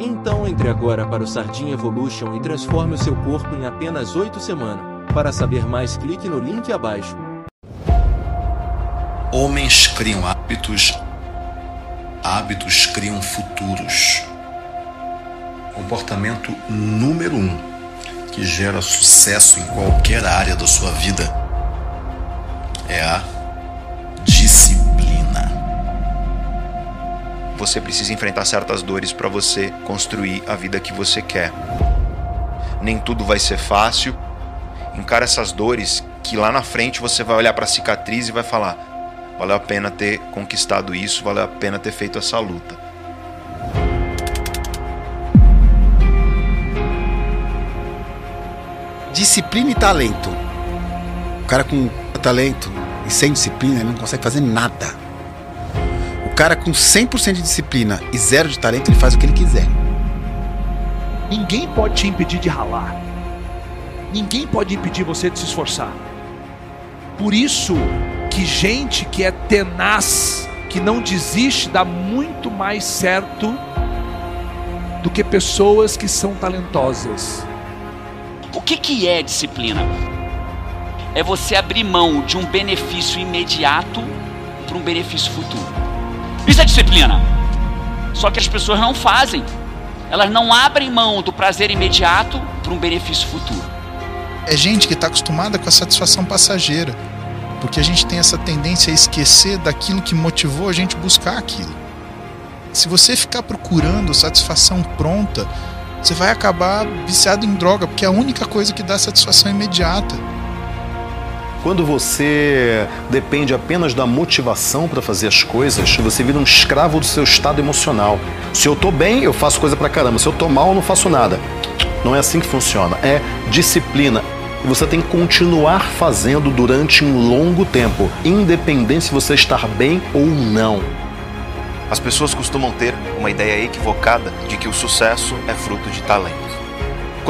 então entre agora para o Sardinha Evolution e transforme o seu corpo em apenas 8 semanas. Para saber mais, clique no link abaixo. Homens criam hábitos, hábitos criam futuros. Comportamento número um que gera sucesso em qualquer área da sua vida é a você precisa enfrentar certas dores para você construir a vida que você quer. Nem tudo vai ser fácil. Encara essas dores que lá na frente você vai olhar para a cicatriz e vai falar: valeu a pena ter conquistado isso, valeu a pena ter feito essa luta. Disciplina e talento. O cara com talento e sem disciplina ele não consegue fazer nada cara com 100% de disciplina e zero de talento, ele faz o que ele quiser. Ninguém pode te impedir de ralar. Ninguém pode impedir você de se esforçar. Por isso que gente que é tenaz, que não desiste, dá muito mais certo do que pessoas que são talentosas. O que, que é disciplina? É você abrir mão de um benefício imediato para um benefício futuro. Isso é disciplina. Só que as pessoas não fazem. Elas não abrem mão do prazer imediato para um benefício futuro. É gente que está acostumada com a satisfação passageira. Porque a gente tem essa tendência a esquecer daquilo que motivou a gente buscar aquilo. Se você ficar procurando satisfação pronta, você vai acabar viciado em droga, porque é a única coisa que dá satisfação imediata. Quando você depende apenas da motivação para fazer as coisas, você vira um escravo do seu estado emocional. Se eu tô bem, eu faço coisa pra caramba. Se eu tô mal, eu não faço nada. Não é assim que funciona. É disciplina. E você tem que continuar fazendo durante um longo tempo, independente se você estar bem ou não. As pessoas costumam ter uma ideia equivocada de que o sucesso é fruto de talento.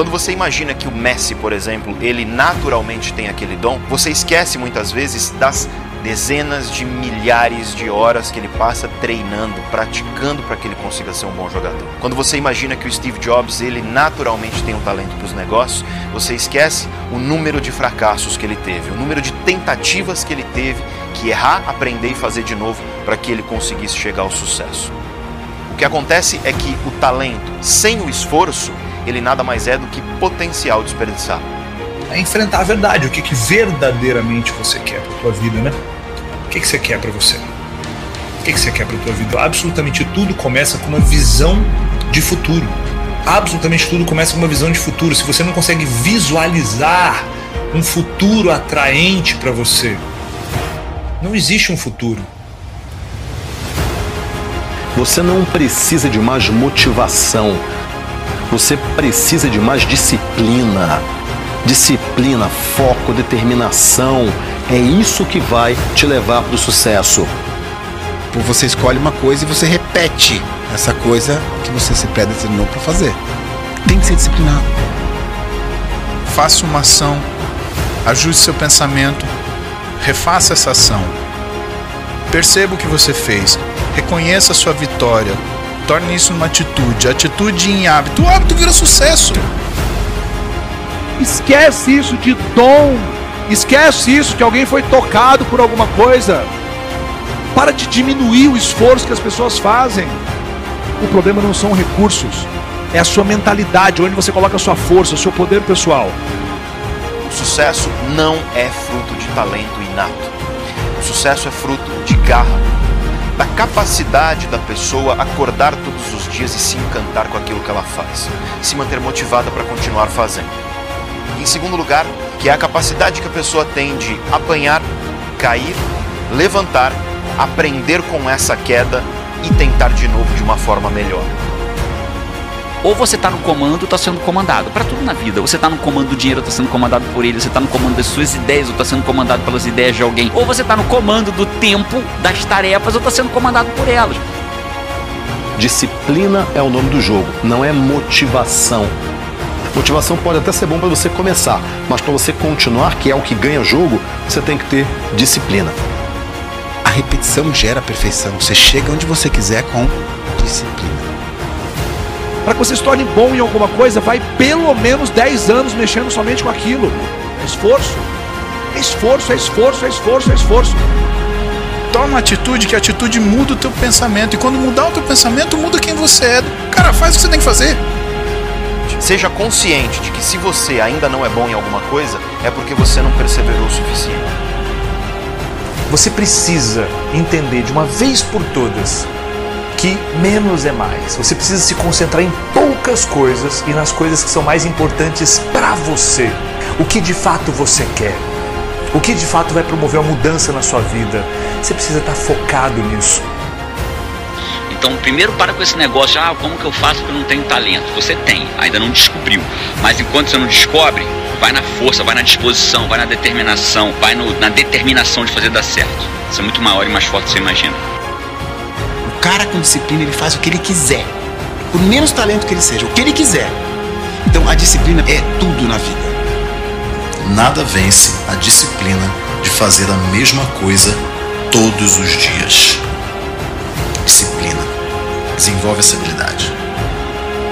Quando você imagina que o Messi, por exemplo, ele naturalmente tem aquele dom, você esquece muitas vezes das dezenas de milhares de horas que ele passa treinando, praticando para que ele consiga ser um bom jogador. Quando você imagina que o Steve Jobs, ele naturalmente tem um talento para os negócios, você esquece o número de fracassos que ele teve, o número de tentativas que ele teve que errar, aprender e fazer de novo para que ele conseguisse chegar ao sucesso. O que acontece é que o talento sem o esforço ele nada mais é do que potencial desperdiçado. É enfrentar a verdade, o que, que verdadeiramente você quer para tua vida, né? O que, que você quer para você? O que, que você quer para tua vida? Absolutamente tudo começa com uma visão de futuro. Absolutamente tudo começa com uma visão de futuro. Se você não consegue visualizar um futuro atraente para você, não existe um futuro. Você não precisa de mais motivação. Você precisa de mais disciplina. Disciplina, foco, determinação. É isso que vai te levar para o sucesso. Você escolhe uma coisa e você repete essa coisa que você se predeterminou para fazer. Tem que ser disciplinado. Faça uma ação, ajuste seu pensamento, refaça essa ação. Perceba o que você fez, reconheça a sua vitória, Torne isso uma atitude. Atitude em hábito. O hábito vira sucesso. Esquece isso de dom. Esquece isso que alguém foi tocado por alguma coisa. Para de diminuir o esforço que as pessoas fazem. O problema não são recursos, é a sua mentalidade, onde você coloca a sua força, o seu poder pessoal. O sucesso não é fruto de talento inato. O sucesso é fruto de garra, da capacidade da pessoa acordar todos os dias e se encantar com aquilo que ela faz, se manter motivada para continuar fazendo. Em segundo lugar, que é a capacidade que a pessoa tem de apanhar, cair, levantar, aprender com essa queda e tentar de novo de uma forma melhor. Ou você está no comando ou está sendo comandado. Para tudo na vida. Você está no comando do dinheiro ou está sendo comandado por ele. Você está no comando das suas ideias ou está sendo comandado pelas ideias de alguém. Ou você está no comando do tempo, das tarefas ou está sendo comandado por elas. Disciplina é o nome do jogo, não é motivação. Motivação pode até ser bom para você começar, mas para você continuar, que é o que ganha jogo, você tem que ter disciplina. A repetição gera perfeição. Você chega onde você quiser com disciplina. Para que você se torne bom em alguma coisa, vai pelo menos 10 anos mexendo somente com aquilo. É esforço. É esforço, é esforço, é esforço, é esforço. Toma uma atitude que a atitude muda o teu pensamento. E quando mudar o teu pensamento, muda quem você é. Cara, faz o que você tem que fazer. Seja consciente de que se você ainda não é bom em alguma coisa, é porque você não perseverou o suficiente. Você precisa entender de uma vez por todas que menos é mais. Você precisa se concentrar em poucas coisas e nas coisas que são mais importantes para você. O que de fato você quer. O que de fato vai promover uma mudança na sua vida. Você precisa estar focado nisso. Então, primeiro para com esse negócio, ah, como que eu faço porque eu não tenho talento? Você tem, ainda não descobriu. Mas enquanto você não descobre, vai na força, vai na disposição, vai na determinação, vai no, na determinação de fazer dar certo. Isso é muito maior e mais forte do que você imagina. O cara com disciplina, ele faz o que ele quiser. Por menos talento que ele seja, o que ele quiser. Então, a disciplina é tudo na vida. Nada vence a disciplina de fazer a mesma coisa todos os dias. Disciplina. Desenvolve essa habilidade.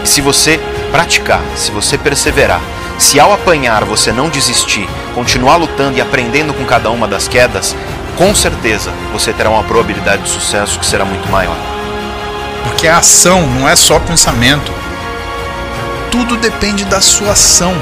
E se você praticar, se você perseverar, se ao apanhar você não desistir, continuar lutando e aprendendo com cada uma das quedas, com certeza você terá uma probabilidade de sucesso que será muito maior. Porque a ação não é só pensamento. Tudo depende da sua ação.